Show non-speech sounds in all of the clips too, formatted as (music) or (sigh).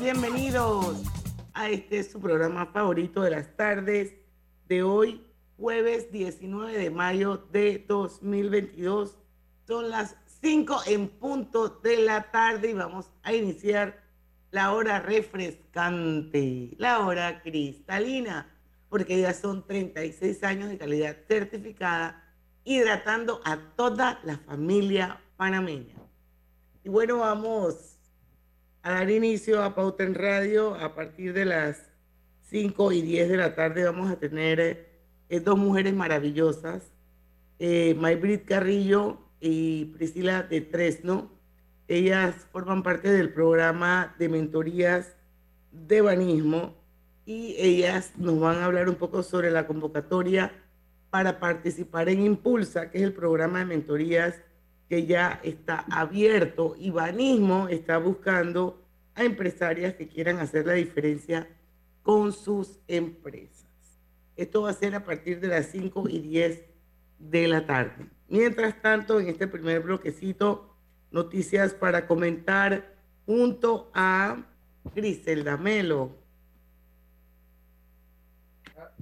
Bienvenidos a este su programa favorito de las tardes de hoy, jueves 19 de mayo de 2022. Son las 5 en punto de la tarde y vamos a iniciar la hora refrescante, la hora cristalina, porque ya son 36 años de calidad certificada, hidratando a toda la familia panameña. Y bueno, vamos a dar inicio a Pauta en Radio a partir de las 5 y 10 de la tarde. Vamos a tener eh, dos mujeres maravillosas, eh, Maybrit Carrillo y Priscila de Tresno. Ellas forman parte del programa de mentorías de banismo y ellas nos van a hablar un poco sobre la convocatoria para participar en Impulsa, que es el programa de mentorías que ya está abierto y Banismo está buscando a empresarias que quieran hacer la diferencia con sus empresas. Esto va a ser a partir de las 5 y 10 de la tarde. Mientras tanto, en este primer bloquecito, noticias para comentar junto a Griselda Melo.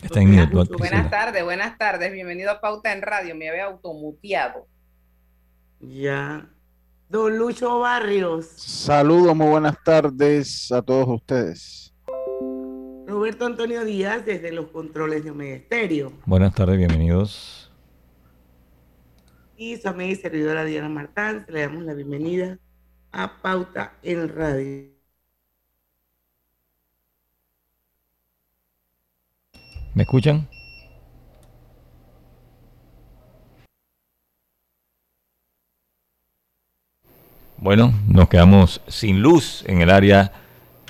Está en Buenas tardes, buenas tardes. Bienvenido a Pauta en Radio. Me había automuteado. Ya. Don Lucho Barrios. Saludos, muy buenas tardes a todos ustedes. Roberto Antonio Díaz desde los controles de Omega Estéreo. Buenas tardes, bienvenidos. Y su amiga y servidora Diana Martán, le damos la bienvenida a Pauta en Radio. ¿Me escuchan? Bueno, nos quedamos sin luz en el área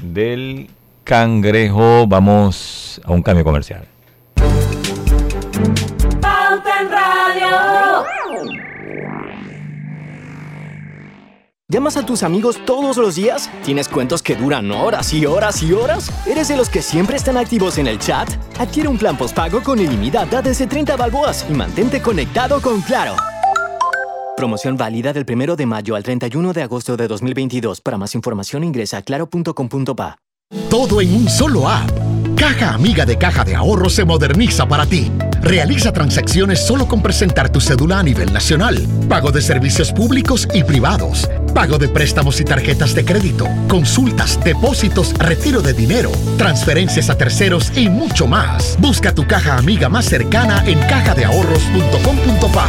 del cangrejo. Vamos a un cambio comercial. Pauta en Radio. ¿Llamas a tus amigos todos los días? ¿Tienes cuentos que duran horas y horas y horas? ¿Eres de los que siempre están activos en el chat? Adquiere un plan postpago con ilimitada desde 30 balboas y mantente conectado con Claro. Promoción válida del 1 de mayo al 31 de agosto de 2022. Para más información ingresa a claro.com.pa. Todo en un solo app. Caja Amiga de Caja de Ahorro se moderniza para ti. Realiza transacciones solo con presentar tu cédula a nivel nacional. Pago de servicios públicos y privados. Pago de préstamos y tarjetas de crédito. Consultas, depósitos, retiro de dinero, transferencias a terceros y mucho más. Busca tu caja amiga más cercana en cajadeahorros.com.pa.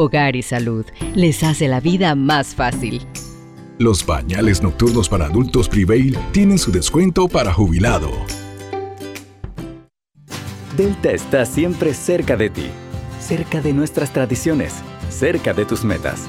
Hogar y Salud les hace la vida más fácil. Los pañales nocturnos para adultos Prevail tienen su descuento para jubilado. Delta está siempre cerca de ti, cerca de nuestras tradiciones, cerca de tus metas.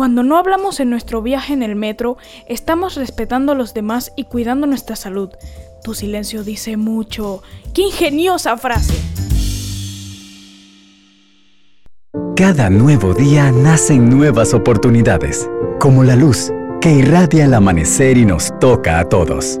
Cuando no hablamos en nuestro viaje en el metro, estamos respetando a los demás y cuidando nuestra salud. Tu silencio dice mucho. ¡Qué ingeniosa frase! Cada nuevo día nacen nuevas oportunidades, como la luz que irradia el amanecer y nos toca a todos.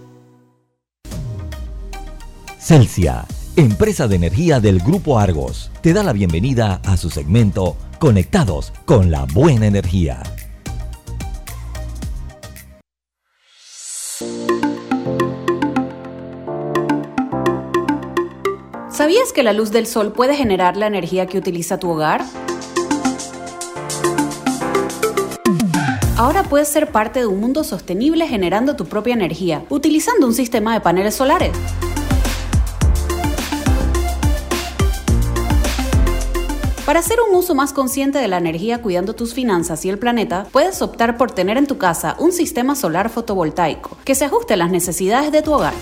Celsia, empresa de energía del Grupo Argos, te da la bienvenida a su segmento Conectados con la Buena Energía. ¿Sabías que la luz del sol puede generar la energía que utiliza tu hogar? Ahora puedes ser parte de un mundo sostenible generando tu propia energía, utilizando un sistema de paneles solares. Para hacer un uso más consciente de la energía cuidando tus finanzas y el planeta, puedes optar por tener en tu casa un sistema solar fotovoltaico que se ajuste a las necesidades de tu hogar.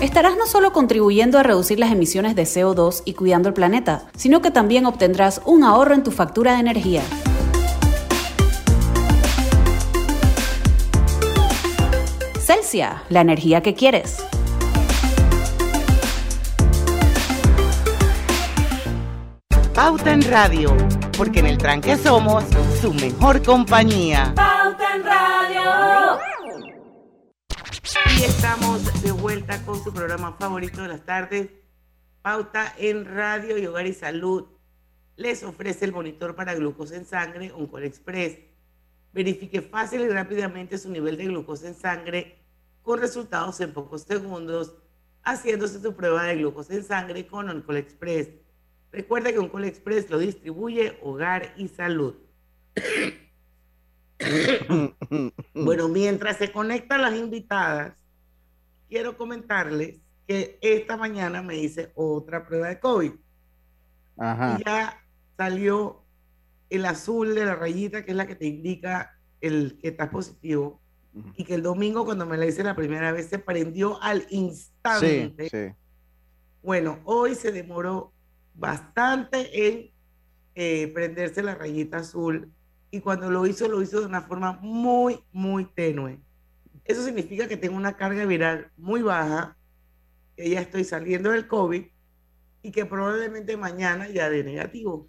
Estarás no solo contribuyendo a reducir las emisiones de CO2 y cuidando el planeta, sino que también obtendrás un ahorro en tu factura de energía. Celsia, la energía que quieres. Pauta en Radio, porque en el tranque somos su mejor compañía. Pauta en Radio. Y estamos de vuelta con su programa favorito de las tardes, Pauta en Radio y Hogar y Salud. Les ofrece el monitor para glucosa en sangre Oncol Express. Verifique fácil y rápidamente su nivel de glucosa en sangre con resultados en pocos segundos, haciéndose su prueba de glucosa en sangre con Oncol Express. Recuerda que Oncol Express lo distribuye Hogar y Salud. (coughs) bueno, mientras se conectan las invitadas, quiero comentarles que esta mañana me hice otra prueba de COVID. Ajá. Y ya salió el azul de la rayita, que es la que te indica el que estás positivo. y que el domingo cuando me la hice la primera vez se prendió al instante. Sí, sí. Bueno, hoy se demoró bastante en eh, prenderse la rayita azul y cuando lo hizo, lo hizo de una forma muy, muy tenue. Eso significa que tengo una carga viral muy baja, que ya estoy saliendo del COVID y que probablemente mañana ya de negativo.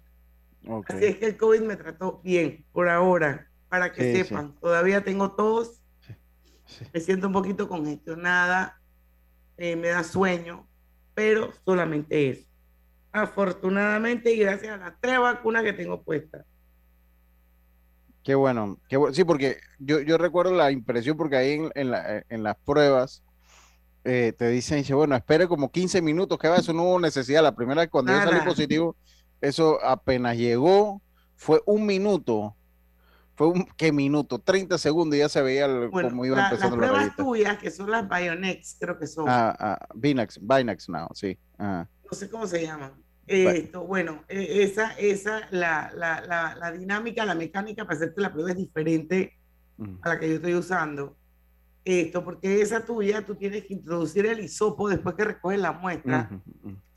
Así es que el COVID me trató bien por ahora, para que Sí, sepan. Todavía tengo tos, me siento un poquito congestionada, eh, me da sueño, pero solamente eso. Afortunadamente y gracias a las tres vacunas que tengo puestas. Qué bueno, qué bueno. Sí, porque yo, yo recuerdo la impresión, porque ahí en, en la- en las pruebas eh, te dicen, dice, bueno, espere como 15 minutos, que va, eso no hubo necesidad. La primera cuando yo salí positivo, eso apenas llegó, fue un minuto. Fue un, ¿qué minuto? 30 segundos y ya se veía el- Bueno, cómo iba la- las empezando la pruebas tuyas, que son las Bionex, creo que son. Ah, ah, Binax, Binax now, sí. No sé cómo se llaman. Esto, bueno, eh, esa, esa, la, la, la, la dinámica, la mecánica para hacerte la prueba es diferente a la que yo estoy usando. Esto, porque esa tuya, tú tienes que introducir el hisopo después que recoges la muestra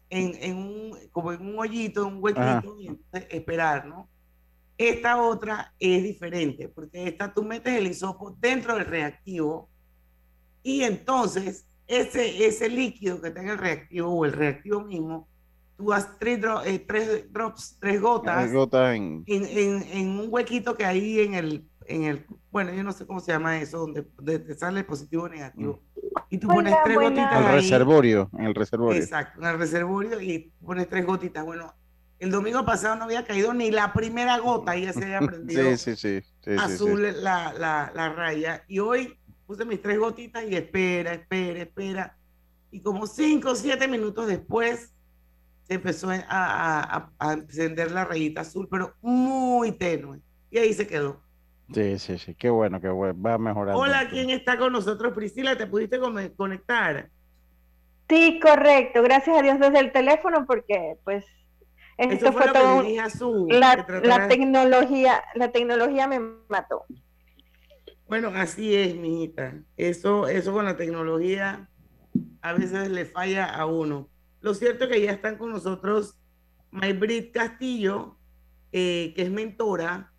en, en un, como en un hoyito, en un huequito, y entonces esperar, ¿no? Esta otra es diferente, porque esta tú metes el hisopo dentro del reactivo y entonces ese, ese líquido que está en el reactivo o el reactivo mismo, tú das tres, dro- eh, tres drops, tres gotas Hay gotas en- en, en, en un huequito que hay en el, en el, bueno, yo no sé cómo se llama eso, donde, donde te sale el positivo o negativo. Y tú pones Hola, tres buenas. gotitas el ahí. reservorio, en el reservorio. Exacto, en el reservorio y pones tres gotitas. Bueno, el domingo pasado no había caído ni la primera gota y ya se había (laughs) prendido Sí, sí, sí. sí, sí, sí. azul La, la, la raya. Y hoy puse mis tres gotitas y espera, espera, espera. Y como cinco o siete minutos después se empezó a, a- a- encender la rayita azul, pero muy tenue. Y ahí se quedó. Sí, sí, sí, qué bueno, qué bueno, va mejorando. Hola, ¿quién está con nosotros? Priscila, ¿te pudiste conectar? Sí, correcto. Gracias a Dios desde el teléfono porque pues esto Eso fue fue lo que todo dije a Su, la, que la tecnología, la tecnología me mató. Bueno, así es, mijita. Eso, eso con la tecnología a veces le falla a uno. Lo cierto es que ya están con nosotros Maybrit Castillo, eh, que es mentora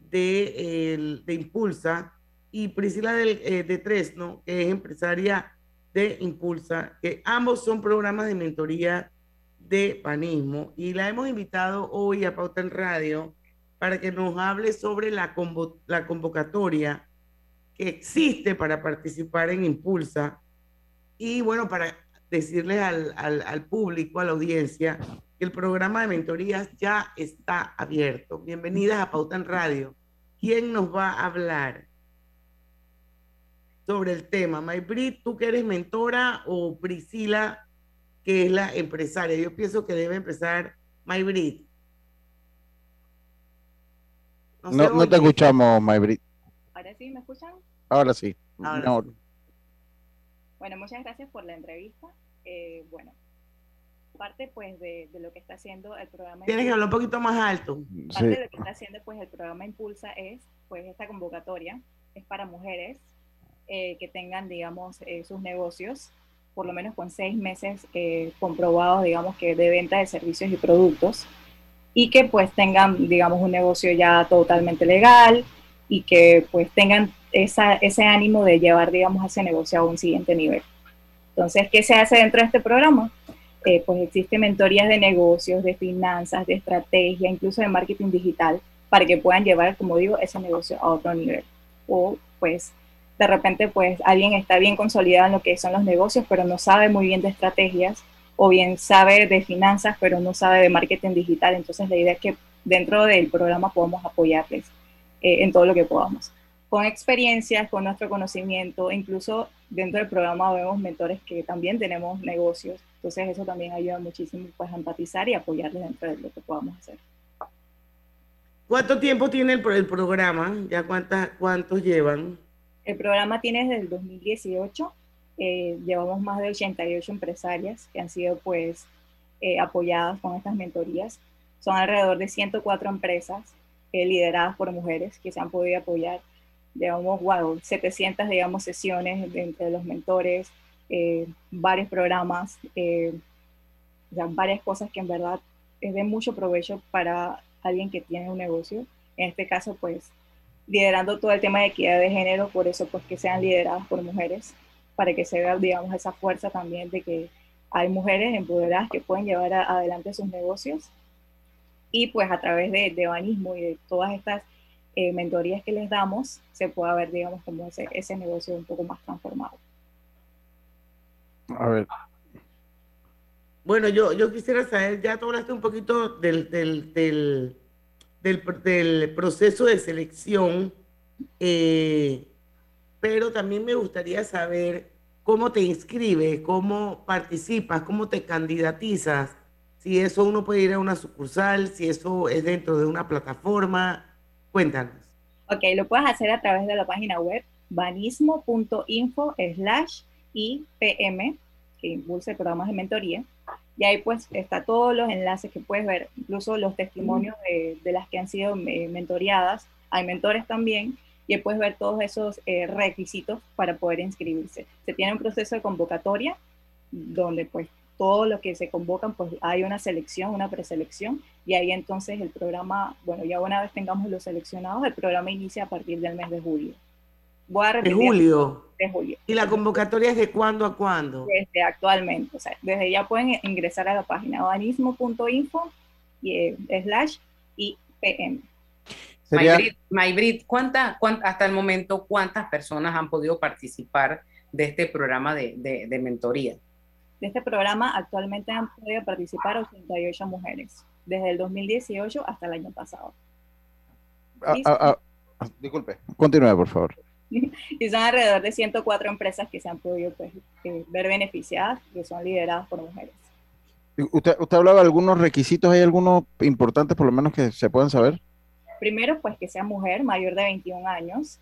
de, de Impulsa, y Priscila del- eh, de Tresno, que es empresaria de Impulsa, que ambos son programas de mentoría de panismo. Y la hemos invitado hoy a Pauta en Radio para que nos hable sobre la, la convocatoria que existe para participar en Impulsa y bueno, para decirles al, al, al público, a la audiencia, que el programa de mentorías ya está abierto. Bienvenidas a Pauta en Radio. ¿Quién nos va a hablar sobre el tema? Maybrit, tú que eres mentora o Priscila, que es la empresaria. Yo pienso que debe empezar Maybrit. No, te escuchamos, Maybrit. Ahora sí, ¿me escuchan? Ahora sí. Ahora No, Bueno, muchas gracias por la entrevista. Eh, bueno, parte pues de, de lo que está haciendo el programa. Tienes que hablar un poquito más alto. Parte de lo que está haciendo pues el programa Impulsa es pues esta convocatoria es para mujeres eh, que tengan digamos eh, sus negocios por lo menos con seis meses eh, comprobados digamos que de venta de servicios y productos y que pues tengan digamos un negocio ya totalmente legal y que pues tengan esa, ese ánimo de llevar digamos ese negocio a un siguiente nivel. Entonces, ¿qué se hace dentro de este programa? Eh, pues existen mentorías de negocios, de finanzas, de estrategia, incluso de marketing digital, para que puedan llevar, como digo, ese negocio a otro nivel. O pues de repente pues alguien está bien consolidado en lo que son los negocios, pero no sabe muy bien de estrategias, o bien sabe de finanzas, pero no sabe de marketing digital. Entonces la idea es que dentro del programa podamos apoyarles eh, en todo lo que podamos con experiencias, con nuestro conocimiento, incluso dentro del programa vemos mentores que también tenemos negocios, entonces eso también ayuda muchísimo pues a empatizar y apoyarles dentro de lo que podamos hacer. ¿Cuánto tiempo tiene el, el programa? ¿Ya cuántas, cuántos llevan? El programa tiene desde el 2018, eh, llevamos más de 88 empresarias que han sido pues eh, apoyadas con estas mentorías, son alrededor de 104 empresas eh, lideradas por mujeres que se han podido apoyar digamos, wow, 700, digamos, sesiones entre los mentores, eh, varios programas, eh, varias cosas que en verdad es de mucho provecho para alguien que tiene un negocio. En este caso, pues, liderando todo el tema de equidad de género, por eso, pues, que sean lideradas por mujeres, para que se vea, digamos, esa fuerza también de que hay mujeres empoderadas que pueden llevar adelante sus negocios y pues a través de, de Banismo y de todas estas eh, mentorías que les damos, se pueda ver, digamos, como ese, ese negocio un poco más transformado. A ver. Bueno, yo, yo quisiera saber, ya tú hablaste un poquito del, del, del, del, proceso de selección, eh, pero también me gustaría saber cómo te inscribes, cómo participas, cómo te candidatizas, si eso uno puede ir a una sucursal, si eso es dentro de una plataforma. Cuéntanos. Ok, lo puedes hacer a través de la página web banismo.info slash IPM, que impulsa programas de mentoría. Y ahí pues está todos los enlaces que puedes ver, incluso los testimonios de, las que han sido eh, mentoreadas. Hay mentores también y puedes ver todos esos eh, requisitos para poder inscribirse. Se tiene un proceso de convocatoria donde pues todo lo que se convocan, pues hay una selección, una preselección, y ahí entonces el programa, bueno, ya una vez tengamos los seleccionados, el programa inicia a partir del mes de julio. Voy a de julio. De julio. ¿Y la convocatoria es de cuándo a cuándo? Desde actualmente, o sea, desde ya pueden ingresar a la página banismo.info y eh, slash IPM. Maybrit, ¿cuánta, hasta el momento, ¿cuántas personas han podido participar de este programa de, de, mentoría? De este programa actualmente han podido participar 88 mujeres, desde el 2018 hasta el año pasado. Ah, ah, ah, disculpe, continúe, por favor. (laughs) y son alrededor de 104 empresas que se han podido pues, eh, ver beneficiadas, que son lideradas por mujeres. Usted, usted hablaba de algunos requisitos, ¿hay algunos importantes por lo menos que se pueden saber? Primero, pues que sea mujer mayor de 21 años.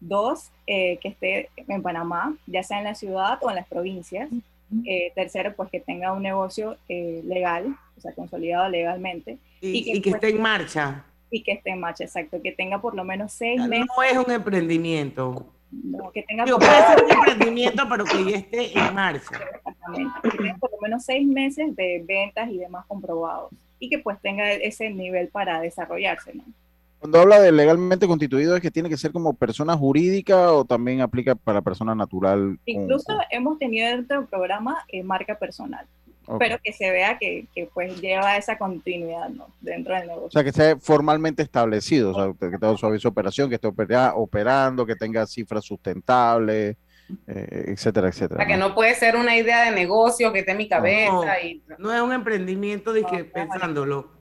Dos, eh, que esté en Panamá, ya sea en la ciudad o en las provincias. Eh, tercero, pues que tenga un negocio eh, legal, o sea, consolidado legalmente. Y, que, pues esté en marcha. Y que esté en marcha, exacto. Que tenga por lo menos seis meses. No es un emprendimiento. No, que tenga puede ser un emprendimiento, pero que ya esté en marcha. Exactamente. Que tenga por lo menos seis meses de ventas y demás comprobados. Y que pues tenga ese nivel para desarrollarse, ¿no? Cuando habla de legalmente constituido, ¿es que tiene que ser como persona jurídica o también aplica para persona natural? Incluso hemos tenido dentro del programa eh, marca personal, pero que se vea que, que, pues lleva esa continuidad ¿no? dentro del negocio. O sea, que esté formalmente establecido, o sea, que tenga su aviso de operación, que esté operando, que tenga cifras sustentables. Eh, etcétera, etcétera. O sea, que no puede ser una idea de negocio que esté en mi cabeza. No, y... no es un emprendimiento de que pensándolo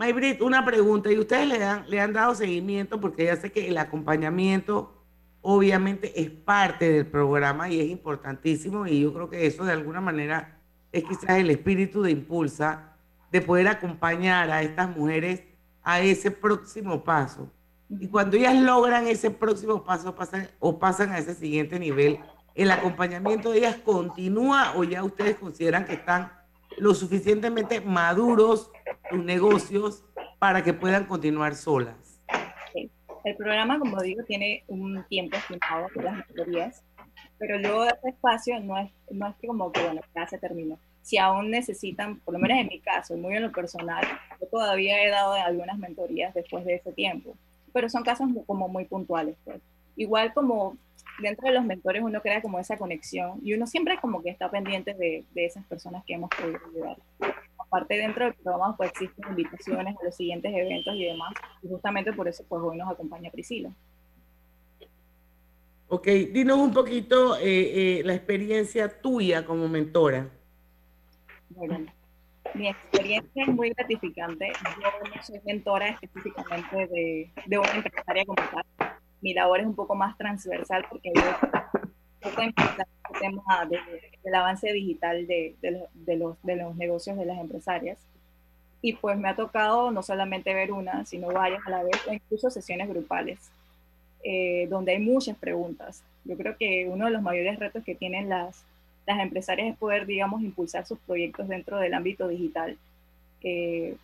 Maybrit, una pregunta, y ustedes le han, le han dado seguimiento porque ya sé que el acompañamiento obviamente es parte del programa y es importantísimo y yo creo que eso de alguna manera es quizás el espíritu de impulsa de poder acompañar a estas mujeres a ese próximo paso. Y cuando ellas logran ese próximo paso pasan, o pasan a ese siguiente nivel, ¿el acompañamiento de ellas continúa o ya ustedes consideran que están lo suficientemente maduros sus negocios para que puedan continuar solas. El programa, como digo, tiene un tiempo estimado de las mentorías, pero luego de este espacio no es, no es que como que, bueno, ya se terminó. Si aún necesitan, por lo menos en mi caso, muy en lo personal, yo todavía he dado algunas mentorías después de ese tiempo, pero son casos como muy puntuales. Pues. Igual como dentro de los mentores uno crea como esa conexión y uno siempre como que está pendiente de, de esas personas que hemos podido ayudar. Aparte dentro del programa pues existen invitaciones a los siguientes eventos y demás y justamente por eso pues hoy nos acompaña Priscila. Ok, dinos un poquito eh, eh, la experiencia tuya como mentora. Bueno, mi experiencia es muy gratificante. Yo no soy mentora específicamente de, de una empresaria como tal mi labor es un poco más transversal porque yo (laughs) poco el tema del avance digital de, de, los, de los negocios de las empresarias. Y pues me ha tocado no solamente ver una, sino varias a la vez, o incluso sesiones grupales, eh, donde hay muchas preguntas. Yo creo que uno de los mayores retos que tienen las, las empresarias es poder, digamos, impulsar sus proyectos dentro del ámbito digital. Eh,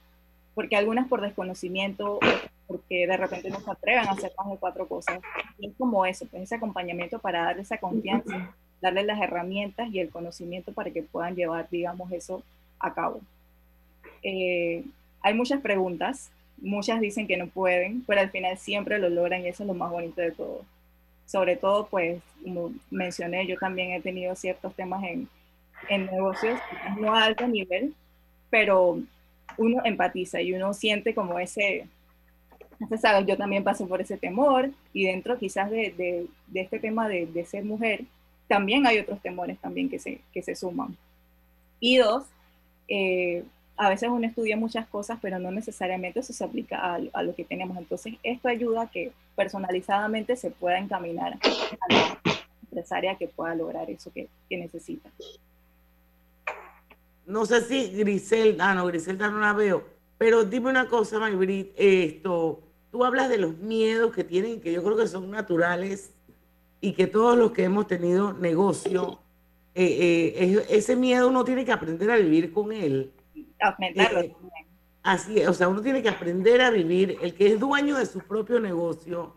porque algunas por desconocimiento, porque de repente no se atreven a hacer más de cuatro cosas. Y es como eso, pues ese acompañamiento para darle esa confianza, darle las herramientas y el conocimiento para que puedan llevar, digamos, eso a cabo. Eh, hay muchas preguntas, muchas dicen que no pueden, pero al final siempre lo logran y eso es lo más bonito de todo. Sobre todo, pues, como mencioné, yo también he tenido ciertos temas en, en negocios, no a alto nivel, pero uno empatiza y uno siente como ese, sabes, yo también paso por ese temor y dentro quizás de, de, este tema de, ser mujer, también hay otros temores también que se, que se suman. Y dos, eh, a veces uno estudia muchas cosas, pero no necesariamente eso se aplica a, a, lo que tenemos. Entonces, esto ayuda a que personalizadamente se pueda encaminar a la empresaria que pueda lograr eso que, que necesita. No sé si Griselda, ah, no, Griselda no la veo, pero dime una cosa, Maybrit, esto, tú hablas de los miedos que tienen, que yo creo que son naturales y que todos los que hemos tenido negocio, eh, eh, ese miedo uno tiene que aprender a vivir con él. Aumentarlo eh, Así es, o sea, uno tiene que aprender a vivir, el que es dueño de su propio negocio,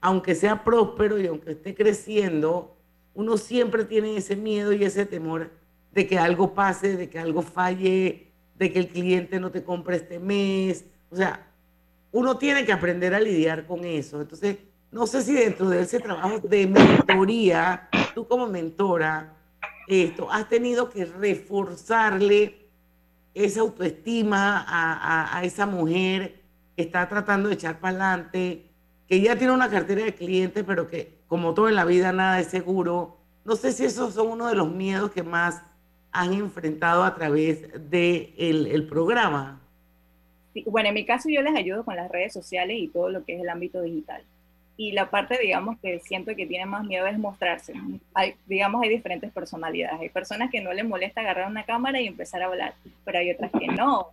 aunque sea próspero y aunque esté creciendo, uno siempre tiene ese miedo y ese temor de que algo pase, de que algo falle, de que el cliente no te compre este mes. O sea, uno tiene que aprender a lidiar con eso. Entonces, no sé si dentro de ese trabajo de mentoría, tú como mentora, esto, has tenido que reforzarle esa autoestima a, esa mujer que está tratando de echar para adelante, que ya tiene una cartera de clientes, pero que como todo en la vida nada es seguro. No sé si esos son uno de los miedos que más han enfrentado a través del de el programa? Bueno, en mi caso yo les ayudo con las redes sociales y todo lo que es el ámbito digital. Y la parte, digamos, que siento que tiene más miedo es mostrarse. Digamos, hay diferentes personalidades. Hay personas que no les molesta agarrar una cámara y empezar a hablar, pero hay otras que no.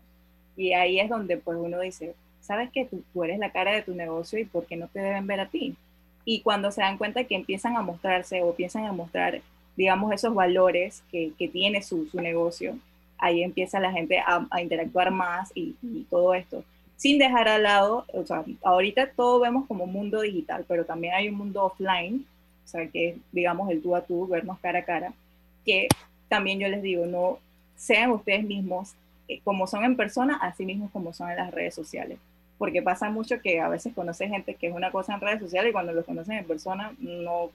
Y ahí es donde pues uno dice, sabes que tú, eres la cara de tu negocio y por qué no te deben ver a ti. Y cuando se dan cuenta que empiezan a mostrarse o piensan a mostrar digamos, esos valores que, tiene su, negocio, ahí empieza la gente a, a interactuar más y, y, todo esto. Sin dejar al lado, o sea, ahorita todo vemos como mundo digital, pero también hay un mundo offline, o sea, que es, digamos, el tú a tú, vernos cara a cara, que también yo les digo, no sean ustedes mismos eh, como son en persona, así mismos como son en las redes sociales. Porque pasa mucho que a veces conoce gente que es una cosa en redes sociales y cuando los conocen en persona no,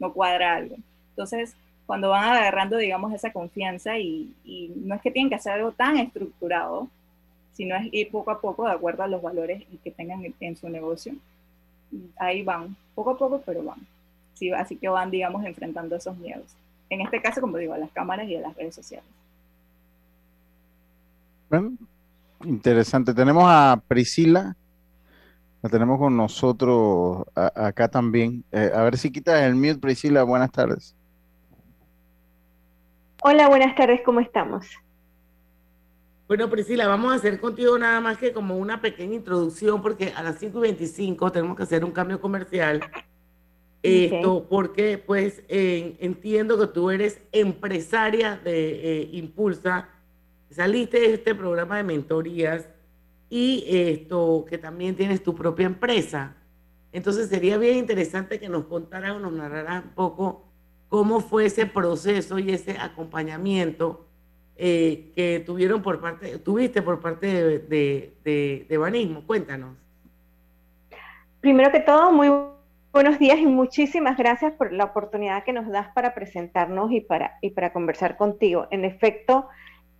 no cuadra algo. Entonces, cuando van agarrando, digamos, esa confianza y, y, no es que tienen que hacer algo tan estructurado, sino es ir poco a poco de acuerdo a los valores que tengan en su negocio. Ahí van, poco a poco, pero van. Sí, así que van, digamos, enfrentando esos miedos. En este caso, como digo, a las cámaras y a las redes sociales. Bueno, interesante. Tenemos a Priscila, la tenemos con nosotros a, acá también. Eh, a ver si quitas el mute, Priscila. Buenas tardes. Hola, buenas tardes, ¿cómo estamos? Bueno, Priscila, vamos a hacer contigo nada más que como una pequeña introducción, porque a las 5 y 25 tenemos que hacer un cambio comercial. Esto, porque pues eh, entiendo que tú eres empresaria de eh, Impulsa, saliste de este programa de mentorías y esto, que también tienes tu propia empresa. Entonces sería bien interesante que nos contaras o nos narraras un poco cómo fue ese proceso y ese acompañamiento eh, que tuvieron por parte, tuviste por parte de, de, de, Banismo. Cuéntanos. Primero que todo, muy buenos días y muchísimas gracias por la oportunidad que nos das para presentarnos y para, y para conversar contigo. En efecto,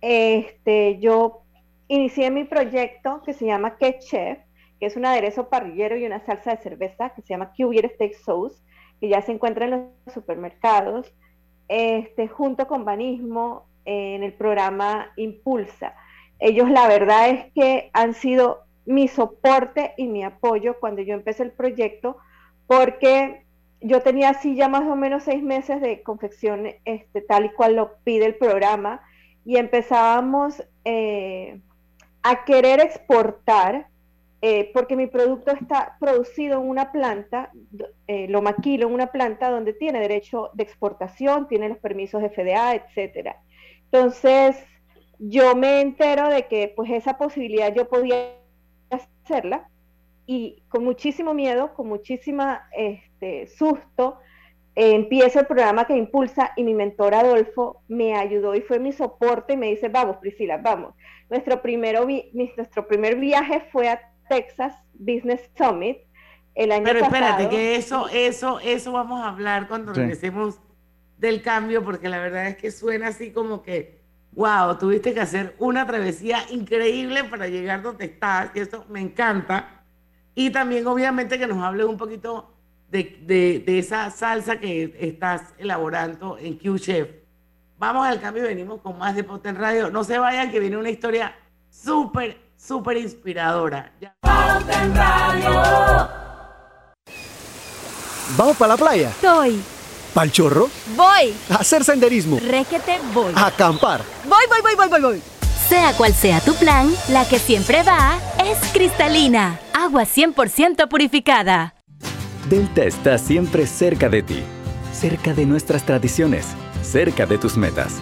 este, yo inicié mi proyecto que se llama Que Chef, que es un aderezo parrillero y una salsa de cerveza que se llama Cubier Steak Sauce que ya se encuentra en los supermercados, este, junto con Banismo en el programa Impulsa. Ellos la verdad es que han sido mi soporte y mi apoyo cuando yo empecé el proyecto, porque yo tenía así ya más o menos seis meses de confección este, tal y cual lo pide el programa y empezábamos eh, a querer exportar eh, porque mi producto está producido en una planta, eh, lo maquilo en una planta donde tiene derecho de exportación, tiene los permisos FDA, etcétera. Entonces, yo me entero de que pues esa posibilidad yo podía hacerla y con muchísimo miedo, con muchísima este, susto, eh, empiezo el programa que impulsa y mi mentor Adolfo me ayudó y fue mi soporte y me dice, vamos Priscila, vamos. Nuestro, primero nuestro primer viaje fue a Texas Business Summit el año Pero espérate, pasado. que eso, eso, eso vamos a hablar cuando Sí. regresemos del cambio, porque la verdad es que suena así como que, wow, tuviste que hacer una travesía increíble para llegar donde estás, y eso me encanta. Y también, obviamente, que nos hables un poquito de, de- de esa salsa que estás elaborando en Q-Chef. Vamos al cambio y venimos con más de Poten Radio. No se vayan, que viene una historia súper, súper inspiradora. Ya- ¿Vamos para la playa? Estoy. ¿Pal chorro? Voy. ¿A hacer senderismo? Requete voy. ¿A acampar? Voy, voy, voy, voy, voy, voy. Sea cual sea tu plan, la que siempre va es cristalina. Agua 100% purificada. Delta está siempre cerca de ti, cerca de nuestras tradiciones, cerca de tus metas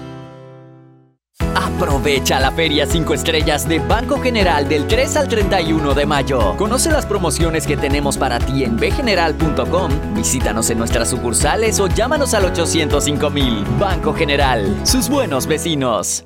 Aprovecha la Feria 5 Estrellas de Banco General del 3 al 31 de mayo. Conoce las promociones que tenemos para ti en bgeneral.com. Visítanos en nuestras sucursales o llámanos al 805 mil. Banco General, sus buenos vecinos.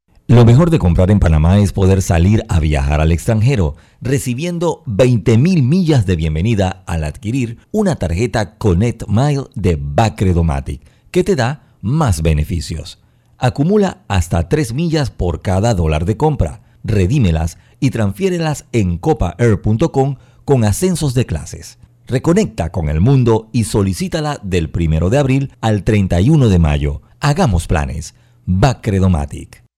Lo mejor de comprar en Panamá es poder salir a viajar al extranjero, recibiendo 20.000 millas de bienvenida al adquirir una tarjeta Connect Mile de Bacredomatic, que te da más beneficios. Acumula hasta 3 millas por cada dólar de compra, redímelas y transfiérelas en copaair.com con ascensos de clases. Reconecta con el mundo y solicítala del 1 de abril al 31 de mayo. Hagamos planes. Bacredomatic.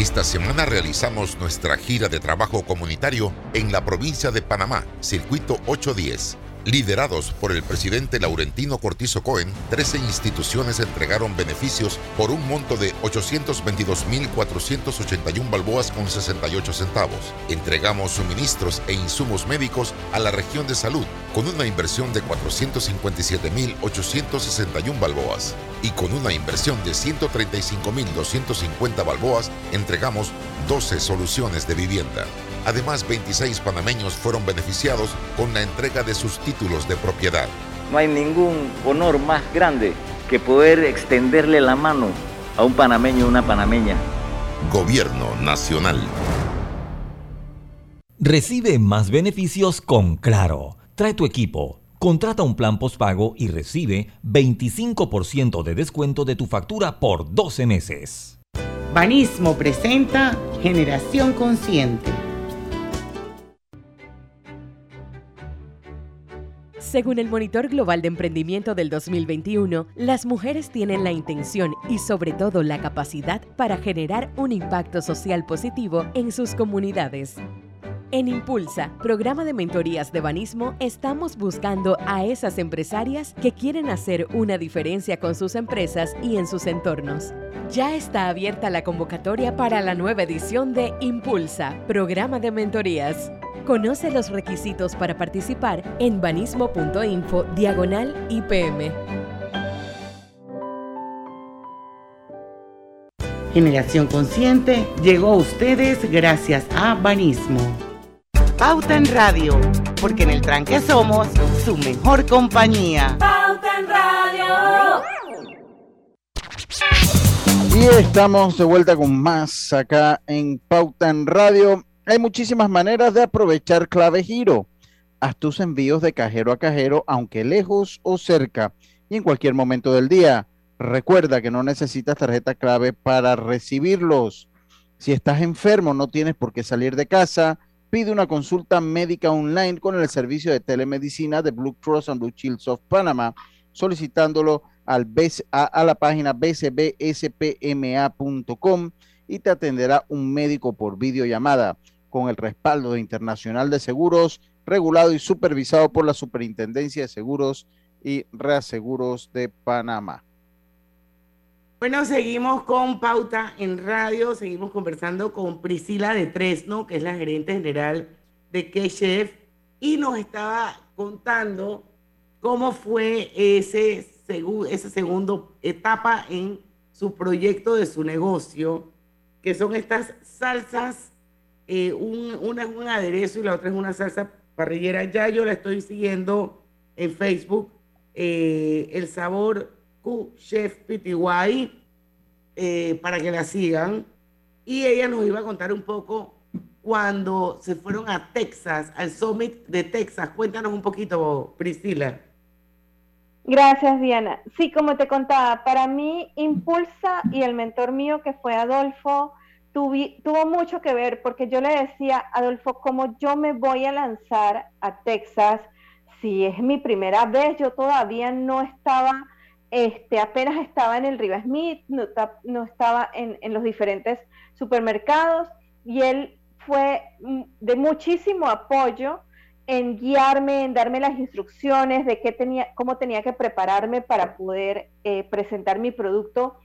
Esta semana realizamos nuestra gira de trabajo comunitario en la provincia de Panamá, Circuito 810. Liderados por el presidente Laurentino Cortizo Cohen, 13 instituciones entregaron beneficios por un monto de 822.481 balboas con 68 centavos. Entregamos suministros e insumos médicos a la región de salud con una inversión de 457.861 balboas y con una inversión de 135.250 balboas entregamos 12 soluciones de vivienda. Además, 26 panameños fueron beneficiados con la entrega de sus títulos de propiedad. No hay ningún honor más grande que poder extenderle la mano a un panameño o una panameña. Gobierno Nacional. Recibe más beneficios con Claro. Trae tu equipo, contrata un plan postpago y recibe 25% de descuento de tu factura por 12 meses. Banismo presenta Generación Consciente. Según el Monitor Global de Emprendimiento del 2021, las mujeres tienen la intención y sobre todo la capacidad para generar un impacto social positivo en sus comunidades. En Impulsa, programa de mentorías de banismo, estamos buscando a esas empresarias que quieren hacer una diferencia con sus empresas y en sus entornos. Ya está abierta la convocatoria para la nueva edición de Impulsa, programa de mentorías. Conoce los requisitos para participar en banismo.info diagonal IPM. Generación Consciente llegó a ustedes gracias a Banismo. Pauta en Radio, porque en el tranque somos su mejor compañía. Pauta en Radio. Y estamos de vuelta con más acá en Pauta en Radio. Hay muchísimas maneras de aprovechar clave giro. Haz tus envíos de cajero a cajero, aunque lejos o cerca, y en cualquier momento del día. Recuerda que no necesitas tarjeta clave para recibirlos. Si estás enfermo, no tienes por qué salir de casa Pide una consulta médica online con el servicio de telemedicina de Blue Cross and Blue Shields of Panama, solicitándolo al a, a la página bcbspma.com y te atenderá un médico por videollamada con el respaldo Internacional de Seguros, regulado y supervisado por la Superintendencia de Seguros y Reaseguros de Panamá. Bueno, seguimos con Pauta en Radio, seguimos conversando con Priscila de Tresno, que es la gerente general de K-Chef, y nos estaba contando cómo fue ese esa segunda etapa en su proyecto de su negocio, que son estas salsas, eh, una es un aderezo y la otra es una salsa parrillera. Ya yo la estoy siguiendo en Facebook, eh, el sabor Q Chef PTY eh, para que la sigan. Y ella nos iba a contar un poco cuando se fueron a Texas, al Summit de Texas. Cuéntanos un poquito, Priscila. Gracias, Diana. Sí, como te contaba, para mí Impulsa y el mentor mío que fue Adolfo tuvo mucho que ver porque yo le decía, Adolfo, como yo me voy a lanzar a Texas, si es mi primera vez, yo todavía no estaba este, apenas estaba en el Riva Smith, no, estaba en, los diferentes supermercados y él fue mm, de muchísimo apoyo en guiarme, en darme las instrucciones de qué tenía, cómo tenía que prepararme para poder eh, presentar mi producto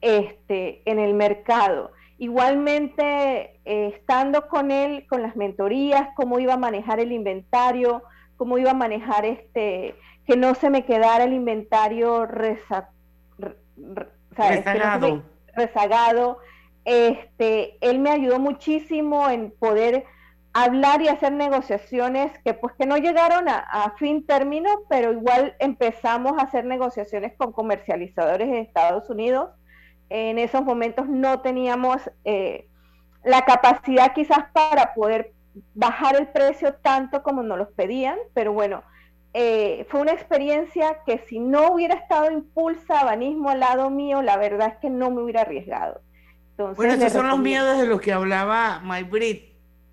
este, en el mercado. Igualmente, eh, estando con él, con las mentorías, cómo iba a manejar el inventario, cómo iba a manejar este, que no se me quedara el inventario rezagado. Este, él me ayudó muchísimo en poder hablar y hacer negociaciones que pues que no llegaron a, fin término, pero igual empezamos a hacer negociaciones con comercializadores de Estados Unidos. En esos momentos no teníamos eh, la capacidad quizás para poder bajar el precio tanto como nos los pedían, pero bueno, eh, fue una experiencia que si no hubiera estado impulsa abanismo al lado mío, la verdad es que no me hubiera arriesgado. Entonces, bueno, esos son los miedos de los que hablaba My Brit,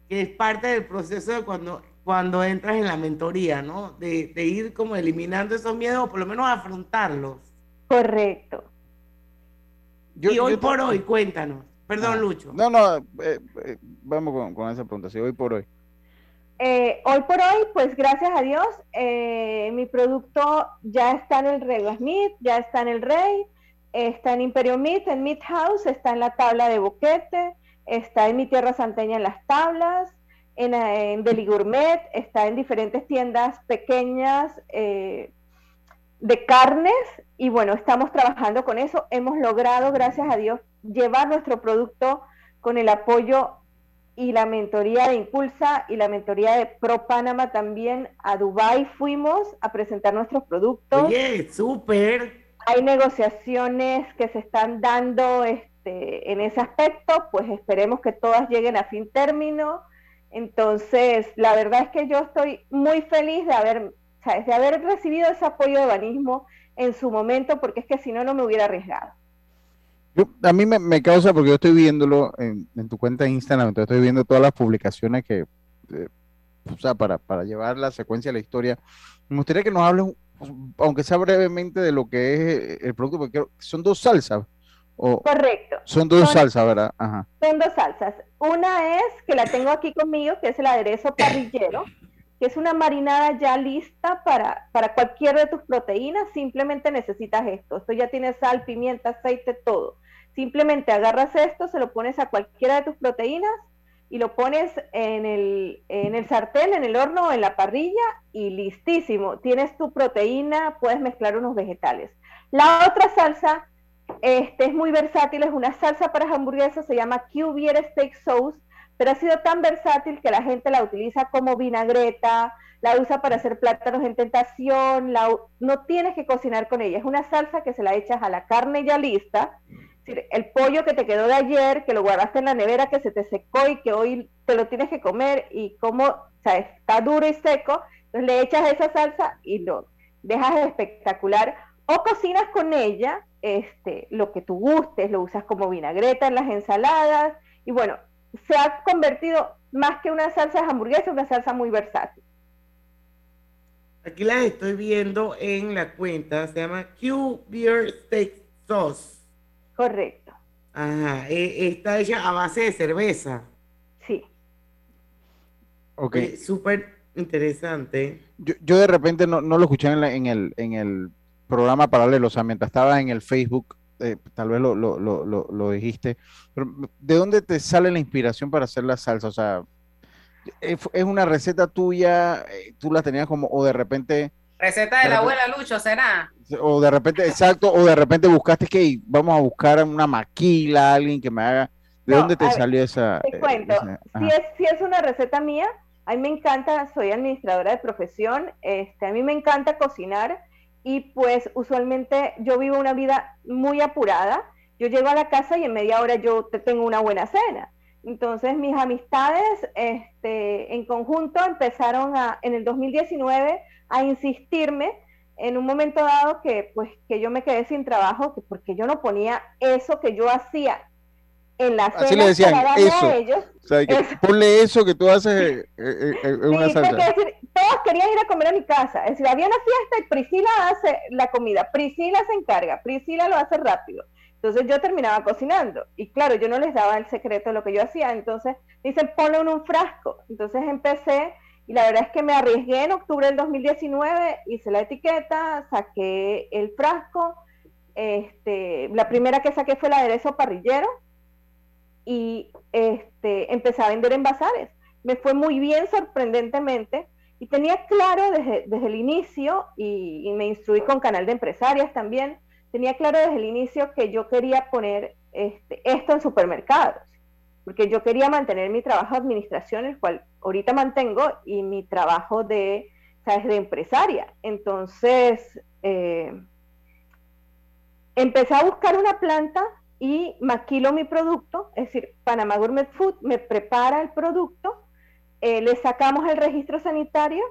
que es parte del proceso de cuando, cuando entras en la mentoría, ¿no? De, ir como eliminando esos miedos o por lo menos afrontarlos. Correcto. y hoy por hoy, cuéntanos. Perdón, ah, Lucho. No, no, eh, eh, vamos con, con, esa pregunta. Sí, hoy por hoy. Eh, hoy por hoy, pues gracias a Dios, eh, mi producto ya está en el Rey Smith, ya está en el Rey, está en Imperio Meat, en Meat House, está en la tabla de boquete, está en mi tierra santeña en las tablas, en, en Gourmet, está en diferentes tiendas pequeñas eh, de carnes y bueno, estamos trabajando con eso. Hemos logrado, gracias a Dios, llevar nuestro producto con el apoyo y la mentoría de Impulsa y la mentoría de Pro Panama también a Dubai fuimos a presentar nuestros productos. Oye, súper. Hay negociaciones que se están dando este, en ese aspecto, pues esperemos que todas lleguen a fin término. Entonces, la verdad es que yo estoy muy feliz de haber, de haber recibido ese apoyo de Banismo en su momento, porque es que si no, no me hubiera arriesgado. A mí me, causa, porque yo estoy viéndolo en, tu cuenta de Instagram, entonces estoy viendo todas las publicaciones que, eh, o sea, para, para llevar la secuencia de la historia. Me gustaría que nos hables, aunque sea brevemente, de lo que es el producto, porque son dos salsas. Correcto. Son dos salsas, ¿verdad? Ajá. Son dos salsas. Una es, que la tengo aquí conmigo, que es el aderezo parrillero, que es una marinada ya lista para, para cualquiera de tus proteínas. Simplemente necesitas esto. Esto ya tiene sal, pimienta, aceite, todo. Simplemente agarras esto, se lo pones a cualquiera de tus proteínas y lo pones en el, en el sartén, en el horno en la parrilla y listísimo. Tienes tu proteína, puedes mezclar unos vegetales. La otra salsa este es muy versátil, es una salsa para hamburguesas, se llama Cuvier Steak Sauce, pero ha sido tan versátil que la gente la utiliza como vinagreta, la usa para hacer plátanos en tentación, no tienes que cocinar con ella, es una salsa que se la echas a la carne ya lista, el pollo que te quedó de ayer, que lo guardaste en la nevera, que se te secó y que hoy te lo tienes que comer y como está duro y seco, entonces le echas esa salsa y lo dejas espectacular. O cocinas con ella este, lo que tú gustes, lo usas como vinagreta en las ensaladas y bueno, se ha convertido más que una salsa de hamburguesa, una salsa muy versátil. Aquí las estoy viendo en la cuenta, se llama Q Beer Steak Sauce. Correcto. Ajá, e, está hecha a base de cerveza. Sí. Ok. Súper interesante. Yo, yo, de repente no, no lo escuché en, en, el, en el programa paralelo, o sea, mientras estaba en el Facebook, eh, tal vez lo, lo, lo, lo, dijiste, pero ¿de dónde te sale la inspiración para hacer la salsa? O sea, ¿es, una receta tuya? Eh, ¿Tú la tenías como, o de repente... Receta de, la abuela Lucho, ¿será? O de repente, exacto, o de repente buscaste que vamos a buscar una maquila, alguien que me haga... ¿De dónde te salió esa? Te cuento, si, es, si es una receta mía, a mí me encanta, soy administradora de profesión, este, a mí me encanta cocinar y pues usualmente yo vivo una vida muy apurada. Yo llego a la casa y en media hora yo tengo una buena cena. Entonces mis amistades este, en conjunto empezaron a, en el 2019 a insistirme en un momento dado que pues que yo me quedé sin trabajo porque yo no ponía eso que yo hacía en la Así le decían, eso. ellos. O sea, que ponle eso que tú haces en una salsa. Decir, todos querían ir a comer a mi casa. Es decir, había una fiesta y Priscila hace la comida, Priscila se encarga, Priscila lo hace rápido. Entonces yo terminaba cocinando. Y claro, yo no les daba el secreto de lo que yo hacía. Entonces dicen, ponlo en un frasco. Entonces empecé y la verdad es que me arriesgué en octubre del 2019, hice la etiqueta, saqué el frasco. Este, la primera que saqué fue el aderezo parrillero y este, empecé a vender en bazares. Me fue muy bien sorprendentemente y tenía claro desde, desde el inicio, y, me instruí con Canal de Empresarias también, tenía claro desde el inicio que yo quería poner este, esto en supermercados, porque yo quería mantener mi trabajo de administración, el cual ahorita mantengo, y mi trabajo de, ¿sabes? de empresaria. Entonces, eh, empecé a buscar una planta y maquilo mi producto, es decir, Panamá Gourmet Food me prepara el producto, eh, le sacamos el registro sanitario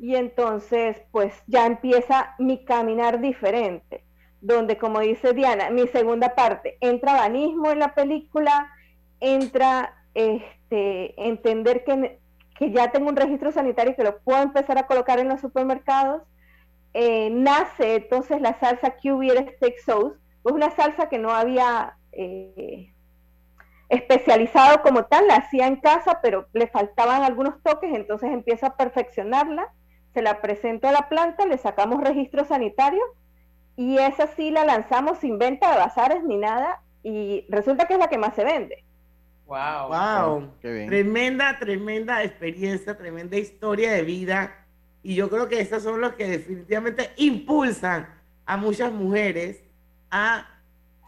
y entonces pues ya empieza mi caminar diferente, donde como dice Diana, mi segunda parte, entra banismo en la película, entra este, entender que, que ya tengo un registro sanitario que lo puedo empezar a colocar en los supermercados, eh, nace entonces la salsa Cubier Steak Sauce, pues una salsa que no había eh, especializado como tal, la hacía en casa, pero le faltaban algunos toques, entonces empiezo a perfeccionarla, se la presento a la planta, le sacamos registro sanitario y esa sí la lanzamos sin venta de bazares ni nada y resulta que es la que más se vende. Wow, wow, tremenda, tremenda experiencia, tremenda historia de vida y yo creo que esos son los que definitivamente impulsan a muchas mujeres a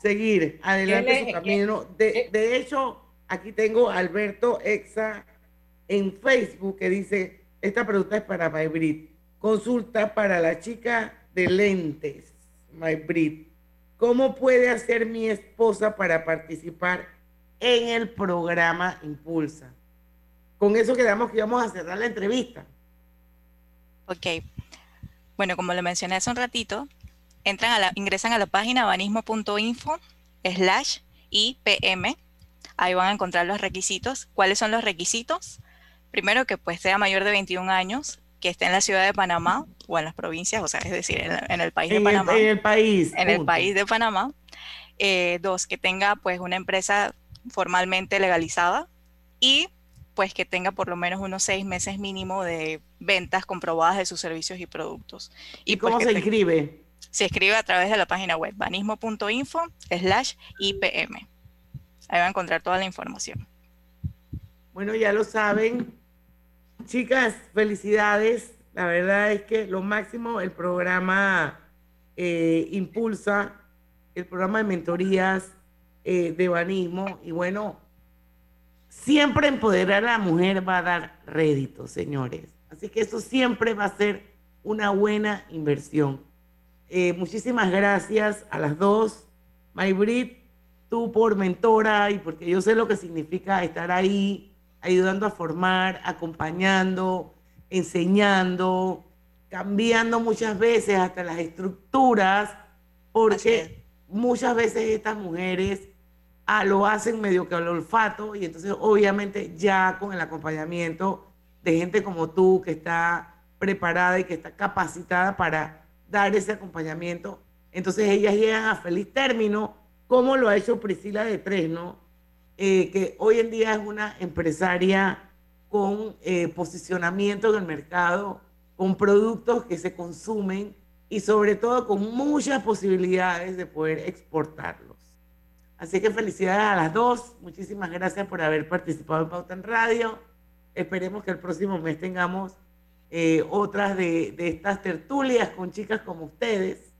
seguir adelante su camino. De, de, hecho, aquí tengo a Alberto Exa en Facebook que dice, esta pregunta es para Maybrit. Consulta para la chica de lentes, Maybrit. ¿Cómo puede hacer mi esposa para participar en el programa Impulsa? con eso quedamos que íbamos a cerrar la entrevista. Ok. Bueno, como le mencioné hace un ratito, entran a la, ingresan a la página banismo.info slash IPM. Ahí van a encontrar los requisitos. ¿Cuáles son los requisitos? Primero, que pues sea mayor de 21 años, que esté en la ciudad de Panamá o en las provincias, o sea, es decir, en, el país de Panamá. en el país. En el país de Panamá. Eh, dos, que tenga pues una empresa formalmente legalizada y pues que tenga por lo menos unos seis meses mínimo de ventas comprobadas de sus servicios y productos. ¿Y, pues cómo se inscribe? Se escribe a través de la página web banismo.info slash IPM. Ahí va a encontrar toda la información. Bueno, ya lo saben. Chicas, felicidades. La verdad es que lo máximo, el programa eh, impulsa, el programa de mentorías eh, de banismo. Y bueno, siempre empoderar a la mujer va a dar rédito, señores. Así que eso siempre va a ser una buena inversión. Eh, muchísimas gracias a las dos. Maybrit, tú por mentora y porque yo sé lo que significa estar ahí, ayudando a formar, acompañando, enseñando, cambiando muchas veces hasta las estructuras, porque muchas veces estas mujeres ah, lo hacen medio que al olfato y entonces obviamente ya con el acompañamiento de gente como tú que está preparada y que está capacitada para dar ese acompañamiento, entonces ellas llegan a feliz término, como lo ha hecho Priscila de Tres, ¿no? Eh, que hoy en día es una empresaria con eh, posicionamiento en el mercado, con productos que se consumen y sobre todo con muchas posibilidades de poder exportarlos. Así que felicidades a las dos. Muchísimas gracias por haber participado en Pauta en Radio. Esperemos que el próximo mes tengamos eh, otras de, de estas tertulias con chicas como ustedes.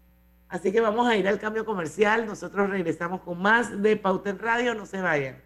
Así que vamos a ir al cambio comercial. Nosotros regresamos con más de Pauta en Radio. No se vayan.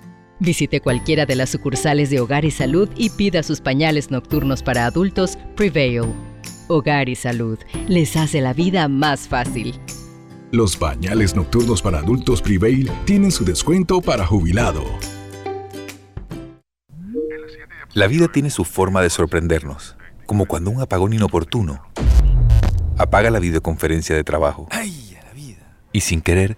Visite cualquiera de las sucursales de Hogar y Salud y pida sus pañales nocturnos para adultos Prevail. Hogar y Salud les hace la vida más fácil. Los pañales nocturnos para adultos Prevail tienen su descuento para jubilado. La vida tiene su forma de sorprendernos, como cuando un apagón inoportuno apaga la videoconferencia de trabajo. Y sin querer,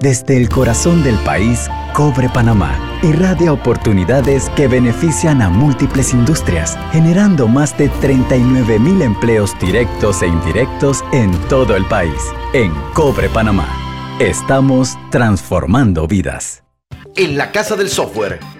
Desde el corazón del país, Cobre Panamá irradia oportunidades que benefician a múltiples industrias, generando más de 39 mil empleos directos e indirectos en todo el país. En Cobre Panamá, estamos transformando vidas. En la Casa del Software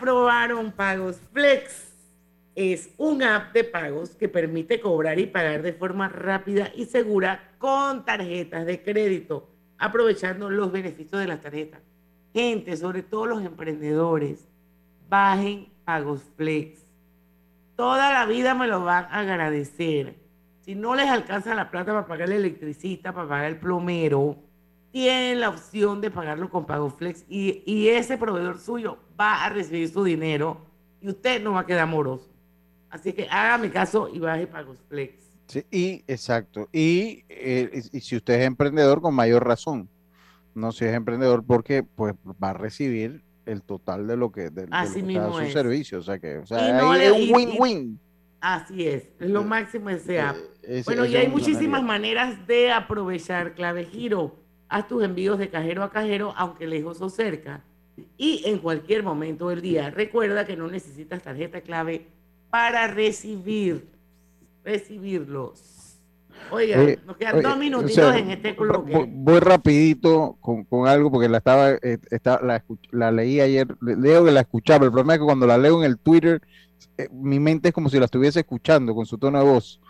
Aprobaron Pagos Flex. Es un app de pagos que permite cobrar y pagar de forma rápida y segura con tarjetas de crédito, aprovechando los beneficios de las tarjetas. Gente, sobre todo los emprendedores, bajen Pagos Flex. Toda la vida me lo van a agradecer. Si no les alcanza la plata para pagar el electricista, para pagar el plomero, tienen la opción de pagarlo con PagoFlex y, y ese proveedor suyo va a recibir su dinero y usted no va a quedar moroso. Así que haga mi caso y baje PagosFlex. Sí, y exacto. Y, eh, y, y si usted es emprendedor, con mayor razón. No si es emprendedor, porque pues va a recibir el total de lo que de, de Así lo que da su es. servicio. O sea que o sea, no ahí le- es un win-win. Así es, es lo máximo ese app. ese- bueno, y hay muchísimas maneras de aprovechar Clave Giro. Haz tus envíos de cajero a cajero, aunque lejos o cerca, y en cualquier momento del día. Recuerda que no necesitas tarjeta clave para recibir, recibirlos. Oiga, Oye, nos quedan oye, dos o minutitos sea, en este Voy, bloque. voy rapidito con, con algo porque la estaba, eh, está- la, la leí ayer, le- leo que la escuchaba, el problema es que cuando la leo en el Twitter, eh, mi mente es como si la estuviese escuchando con su tono de voz.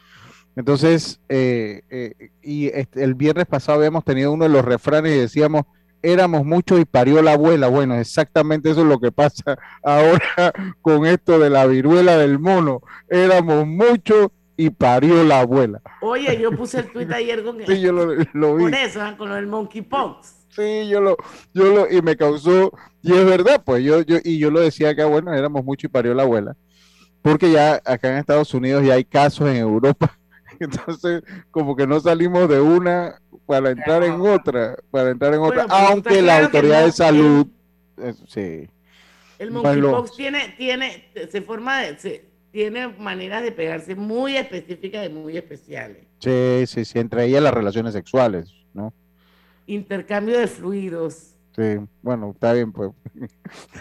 Entonces, eh, eh, y este, el viernes pasado habíamos tenido uno de los refranes y decíamos, éramos muchos y parió la abuela. Bueno, exactamente eso es lo que pasa (laughs) ahora con esto de la viruela del mono. Éramos muchos y parió la abuela. Oye, yo puse el tweet ayer con (laughs) Sí, yo lo, lo vi. Por eso, ah, con lo del monkeypox. Sí, yo lo, yo lo, y me causó, y es verdad, pues yo, yo, y yo lo decía acá, bueno, éramos mucho y parió la abuela, porque ya acá en Estados Unidos ya hay casos en Europa, (laughs) entonces como que no salimos de una para entrar en otra, para entrar en otra, Bueno, aunque la autoridad no- de salud, eh, sí, El monkeypox tiene, tiene, se forma de, se- tiene maneras de pegarse muy específicas y muy especiales. Sí, sí, sí, entre ellas las relaciones sexuales, ¿no? Intercambio de fluidos. Sí, bueno, está bien, pues.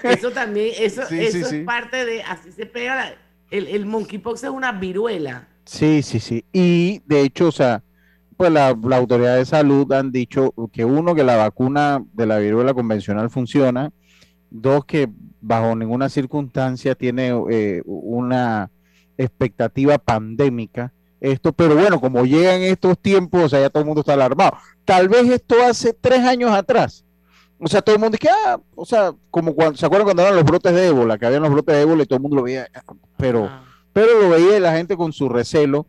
Eso también, eso, Sí, eso sí, es sí. parte de, así se pega, la- el, el monkeypox es una viruela. Sí, sí, sí. Y de hecho, o sea, pues la, la autoridad de salud han dicho que uno, que la vacuna de la viruela convencional funciona, dos, que bajo ninguna circunstancia tiene eh, una expectativa pandémica esto, pero bueno, como llegan estos tiempos, o sea, ya todo el mundo está alarmado. Tal vez esto hace tres años atrás. O sea, todo el mundo dice, ah, o sea, como cuando, ¿se acuerdan cuando eran los brotes de ébola? Que habían los brotes de ébola y todo el mundo lo veía, pero, pero lo veía la gente con su recelo.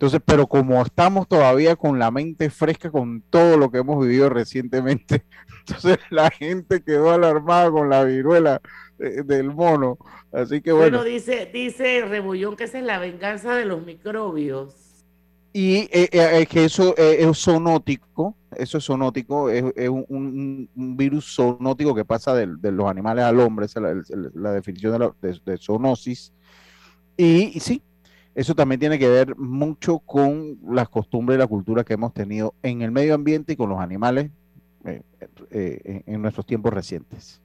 Entonces, pero como estamos todavía con la mente fresca con todo lo que hemos vivido recientemente, (laughs) entonces la gente quedó alarmada con la viruela eh, del mono. Así que Bueno, bueno, dice, dice Rebullón que esa es la venganza de los microbios. y eh, eh, es que eso eh, es zoonótico, eso es zoonótico, es, es un, un- un virus zoonótico que pasa de, los animales al hombre, esa es la, definición de, la, de- de zoonosis. Y, y sí, eso también tiene que ver mucho con las costumbres y la cultura que hemos tenido en el medio ambiente y con los animales eh, eh, en, en nuestros tiempos recientes.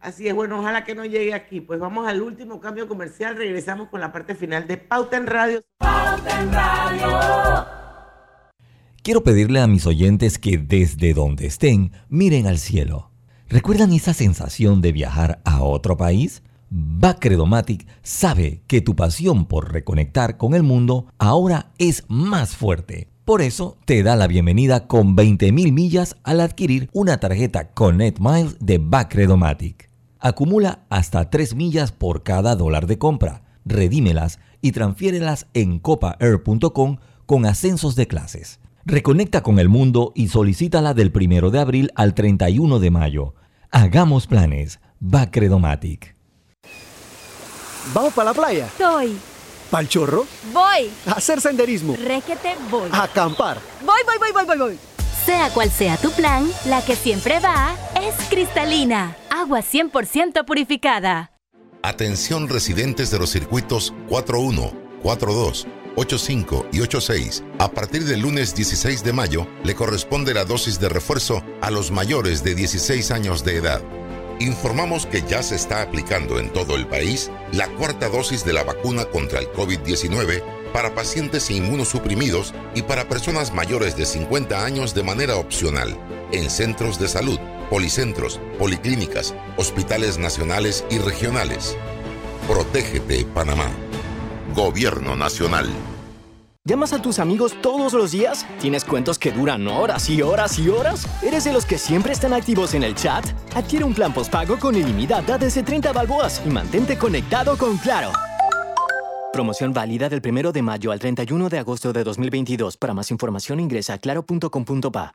Así es, bueno, ojalá que no llegue aquí. Pues vamos al último cambio comercial. Regresamos con la parte final de Pauta en Radio. Pauta en Radio. Quiero pedirle a mis oyentes que desde donde estén miren al cielo. ¿Recuerdan esa sensación de viajar a otro país? Bacredomatic sabe que tu pasión por reconectar con el mundo ahora es más fuerte. Por eso te da la bienvenida con 20.000 millas al adquirir una tarjeta Connect Miles de Bacredomatic. Acumula hasta 3 millas por cada dólar de compra. Redímelas y transfiérelas en copaair.com con ascensos de clases. Reconecta con el mundo y solicítala del 1 de abril al 31 de mayo. Hagamos planes. Bacredomatic. ¿Vamos para la playa? Estoy. ¿Pal chorro? Voy. ¿A hacer senderismo? Requete voy. ¿A acampar? Voy, voy, voy, voy, voy, voy. Sea cual sea tu plan, la que siempre va es cristalina. Agua 100% purificada. Atención residentes de los circuitos 41, 42, 85 y 86. A partir del lunes 16 de mayo le corresponde la dosis de refuerzo a los mayores de 16 años de edad. Informamos que ya se está aplicando en todo el país la cuarta dosis de la vacuna contra el COVID-19 para pacientes inmunosuprimidos y para personas mayores de 50 años de manera opcional en centros de salud, policentros, policlínicas, hospitales nacionales y regionales. Protégete, Panamá. Gobierno Nacional. ¿Llamas a tus amigos todos los días? ¿Tienes cuentos que duran horas y horas y horas? ¿Eres de los que siempre están activos en el chat? Adquiere un plan postpago con ilimitada desde 30 balboas y mantente conectado con Claro. Promoción válida del 1 de mayo al 31 de agosto de 2022. Para más información ingresa a claro.com.pa.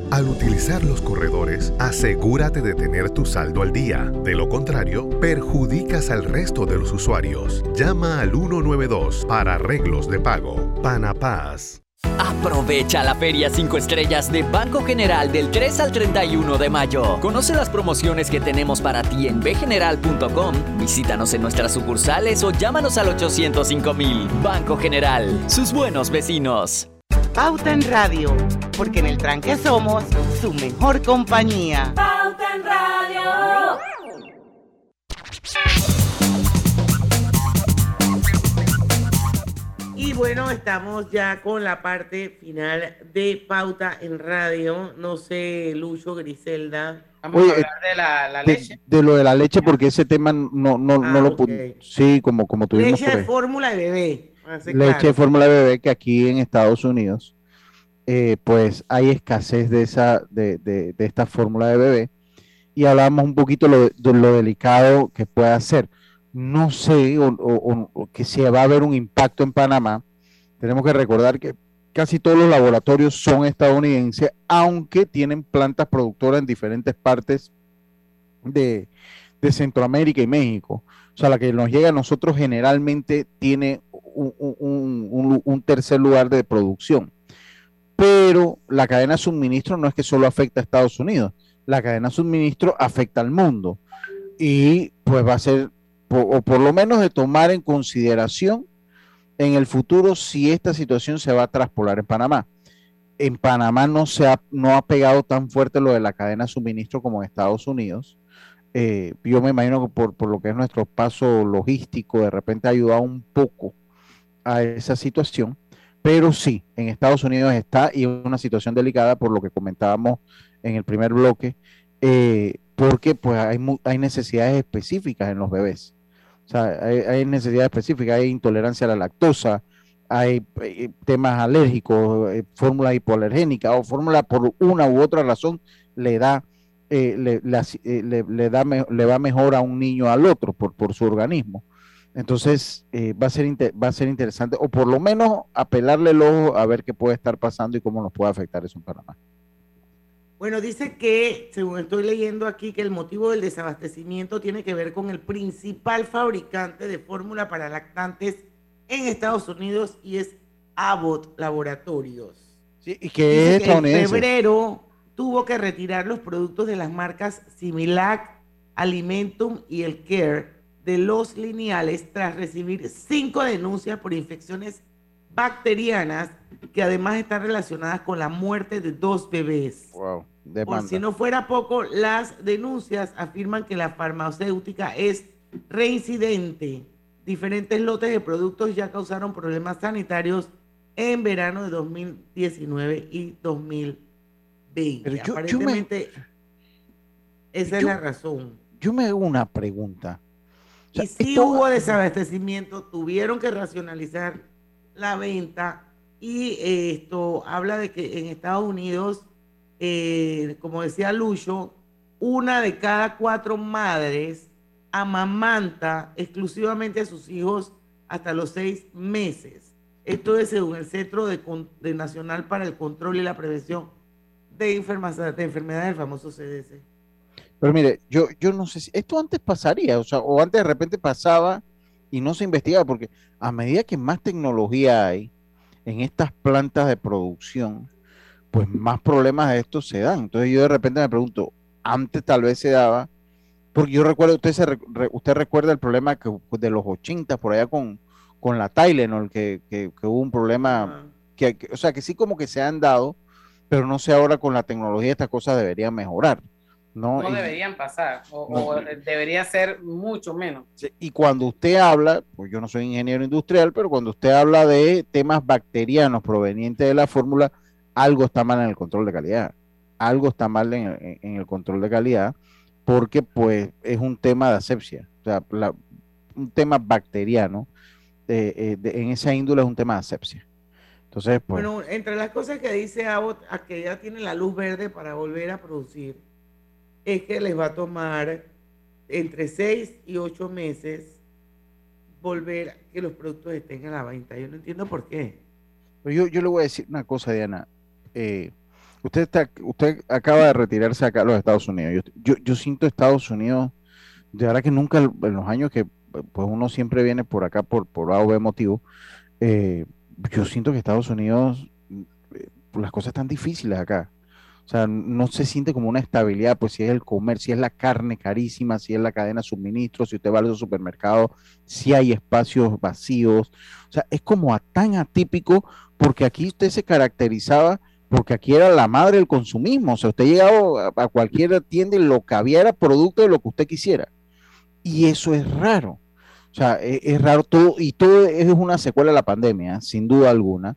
Al utilizar los corredores, asegúrate de tener tu saldo al día. De lo contrario, perjudicas al resto de los usuarios. Llama al 192 para arreglos de pago. Panapaz. Aprovecha la Feria 5 Estrellas de Banco General del 3 al 31 de mayo. Conoce las promociones que tenemos para ti en bgeneral.com. Visítanos en nuestras sucursales o llámanos al 805 mil. Banco General, sus buenos vecinos. Pauta en Radio, porque en el tranque somos su mejor compañía. Pauta en Radio. Y bueno, estamos ya con la parte final de Pauta en Radio. No sé, Lucho, Griselda, Vamos Oye, a hablar de la, leche. de lo de la leche, porque ese tema no, no, no Ah, lo pu- Sí, como, como tuvimos Leche de fórmula de bebé. Ser leche claro. de fórmula de bebé que aquí en Estados Unidos eh, pues hay escasez de esa de, de- de esta fórmula de bebé. Y hablábamos un poquito lo, de lo delicado que puede ser. No sé o, o- o que si va a haber un impacto en Panamá. Tenemos que recordar que casi todos los laboratorios son estadounidenses aunque tienen plantas productoras en diferentes partes de, de Centroamérica y México. O sea, la que nos llega a nosotros generalmente tiene un, tercer lugar de producción. Pero la cadena de suministro no es que solo afecta a Estados Unidos, la cadena de suministro afecta al mundo. Y pues va a ser, o por lo menos de tomar en consideración en el futuro si esta situación se va a traspolar en Panamá. En Panamá no se ha, no ha pegado tan fuerte lo de la cadena de suministro como en Estados Unidos. Eh, yo me imagino que por, por lo que es nuestro paso logístico, de repente ha ayudado un poco a esa situación, pero sí, en Estados Unidos está y es una situación delicada por lo que comentábamos en el primer bloque, eh, porque pues hay, hay necesidades específicas en los bebés. O sea, hay, hay necesidades específicas, hay intolerancia a la lactosa, hay eh, temas alérgicos, eh, fórmula hipoalergénica o fórmula por una u otra razón le da, eh, le, eh, le- le da me- le va mejor a un niño al otro por, por su organismo. Entonces eh, va, a ser va a ser interesante, o por lo menos apelarle el ojo a ver qué puede estar pasando y cómo nos puede afectar eso en Panamá. Bueno, dice que, según estoy leyendo aquí, que el motivo del desabastecimiento tiene que ver con el principal fabricante de fórmula para lactantes en Estados Unidos y es Abbott Laboratorios. Sí, y que Dice es que en febrero tuvo que retirar los productos de las marcas Similac, Alimentum y el Care de los lineales tras recibir cinco denuncias por infecciones bacterianas que además están relacionadas con la muerte de dos bebés. Wow, Por si no fuera poco, las denuncias afirman que la farmacéutica es reincidente. Diferentes lotes de productos ya causaron problemas sanitarios en verano de 2019 y 2020. Pero yo- yo me- Aparentemente, esa es la razón. Yo me hago una pregunta. O sea, y si esto- hubo desabastecimiento, tuvieron que racionalizar la venta y eh, esto habla de que en Estados Unidos, eh, como decía Lucho, una de cada cuatro madres amamanta exclusivamente a sus hijos hasta los seis meses. Esto es según el Centro de Nacional para el Control y la Prevención de, Enferma- de Enfermedades, el famoso CDC. Pero mire, yo, yo no sé si esto antes pasaría, o sea, o antes de repente pasaba y no se investigaba, porque a medida que más tecnología hay en estas plantas de producción, pues más problemas de estos se dan. Entonces yo de repente me pregunto, antes tal vez se daba, porque yo recuerdo, usted, se, usted recuerda el problema que, de los 80 por allá con, con la Tylenol, que, que, que hubo un problema, que, que- o sea, que sí como que se han dado, pero no sé ahora con la tecnología estas cosas deberían mejorar. ¿no? No deberían pasar, o, No. o debería ser mucho menos. Y cuando usted habla, pues yo no soy ingeniero industrial, pero cuando usted habla de temas bacterianos provenientes de la fórmula, algo está mal en el control de calidad. Algo está mal en, el- en el control de calidad, porque pues es un tema de asepsia, o sea, la- un tema bacteriano. eh, eh, de- en esa índole es un tema de asepsia. Entonces, pues, Bueno, entre las cosas que dice Abbott, a que ya tiene la luz verde para volver a producir, es que les va a tomar entre 6 y 8 meses volver a que los productos estén a la venta. Yo no entiendo por qué. Pero yo, yo le voy a decir una cosa, Diana. Eh, usted está, usted acaba de retirarse acá a los Estados Unidos. Yo, yo, yo siento Estados Unidos, de verdad que nunca, en los años que pues uno siempre viene por acá por, por A o B motivo, eh, yo siento que Estados Unidos, eh, las cosas están difíciles acá. O sea, no se siente como una estabilidad, pues si es el comer, si es la carne carísima, si es la cadena de suministro, si usted va al supermercado, si hay espacios vacíos. O sea, es como a- tan atípico porque aquí usted se caracterizaba porque aquí era la madre del consumismo. O sea, usted llegaba a cualquier tienda y lo que había era producto de lo que usted quisiera. Y eso es raro. O sea, e- es, raro todo, y todo es una secuela de la pandemia, sin duda alguna,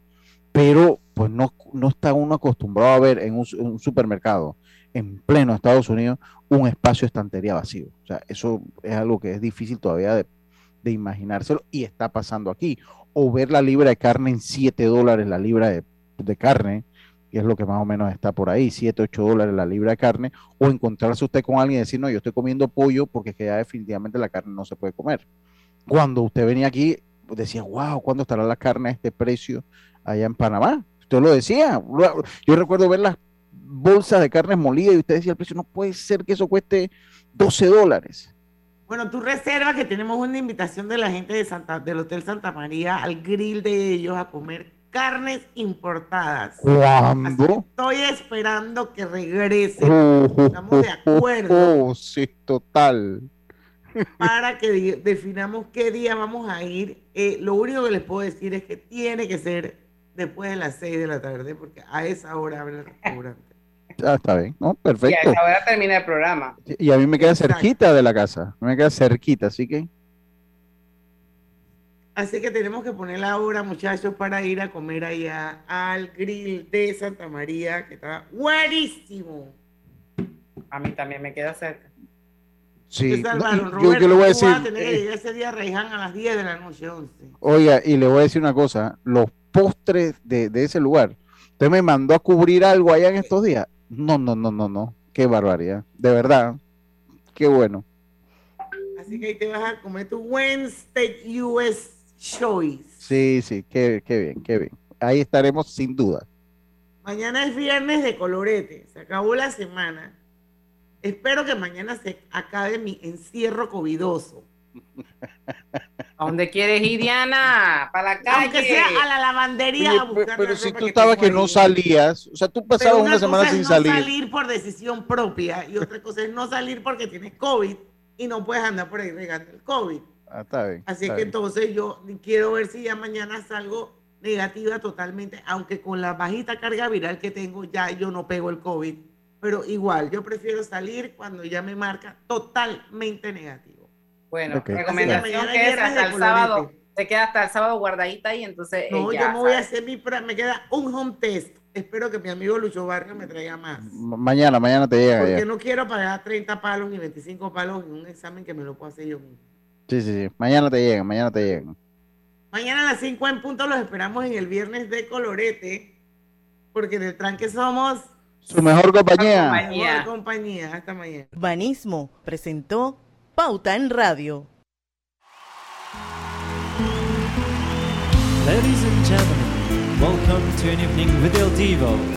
pero pues no, no está uno acostumbrado a ver en un, supermercado en pleno Estados Unidos un espacio de estantería vacío. O sea, eso es algo que es difícil todavía de, de imaginárselo y está pasando aquí. O ver la libra de carne en 7 dólares la libra de, de carne, que es lo que más o menos está por ahí, 7, 8 dólares la libra de carne, o encontrarse usted con alguien y decir, no, yo estoy comiendo pollo porque es ya definitivamente la carne no se puede comer. Cuando usted venía aquí, decía, wow, ¿cuándo estará la carne a este precio allá en Panamá? Usted lo decía. Yo recuerdo ver las bolsas de carne molida y usted decía, el precio no puede ser que eso cueste 12 dólares. Bueno, tú reservas que tenemos una invitación de la gente de Santa, del Hotel Santa María al grill de ellos a comer carnes importadas. ¿Cuándo? Estoy esperando que regrese. Oh, Estamos de acuerdo oh, (laughs) sí, total. Para que definamos qué día vamos a ir. Eh, lo único que les puedo decir es que tiene que ser después de las 6 de la tarde, porque a esa hora abre el restaurante. Ah, está bien, ¿no? Y a Perfecto. esa hora termina el programa. Y a mí me queda Exacto. cerquita de la casa, me queda cerquita, así que Así que tenemos que poner la hora, muchachos, para ir a comer allá al grill de Santa María, que está buenísimo. A mí también me queda cerca. Sí. Yo, yo le voy a decir, a tener eh, ese día Reiján a las 10 de la noche, 11. oiga, y le voy a decir una cosa, los postres de, de ese lugar, usted me mandó a cubrir algo allá en estos días. No, no, no, no, no, qué barbaridad, de verdad, qué bueno. Así que ahí te vas a comer tu Wednesday US Choice. Sí, sí, qué, qué bien, qué bien. Ahí estaremos sin duda. Mañana es viernes de colorete, se acabó la semana. Espero que mañana se acabe mi encierro covidoso. (laughs) ¿A dónde quieres ir, Diana? Para la calle. Aunque sea a la lavandería Oye, a buscar pero la si ropa tú que estabas tengo que no salías, o sea, tú pasabas una cosa semana es sin no salir. salir por decisión propia y otra cosa es no salir porque tienes COVID y no puedes andar por ahí regando el COVID. Ah, está bien. Así está que bien. entonces yo quiero ver si ya mañana salgo negativa totalmente, aunque con la bajita carga viral que tengo ya yo no pego el COVID. Pero igual, yo prefiero salir cuando ya me marca totalmente negativo. Bueno, Ok. recomendación que es hasta el colorete. sábado. Se queda hasta el sábado guardadita ahí, entonces. eh, No, ya yo me voy a hacer mi me queda un home test. Espero que mi amigo Lucho Barrio me traiga más. Ma- Mañana, mañana te llega Porque ya. no quiero pagar 30 palos ni 25 palos en un examen que me lo puedo hacer yo mismo. Sí, sí, sí. Mañana te llegan, mañana te llegan. Mañana a las 5 en punto los esperamos en el viernes de colorete, porque en el tranque somos Su mejor compañía. mejor compañía. Hasta mañana. Banismo presentó Pauta en Radio. Ladies and gentlemen, welcome to an evening with El Divo.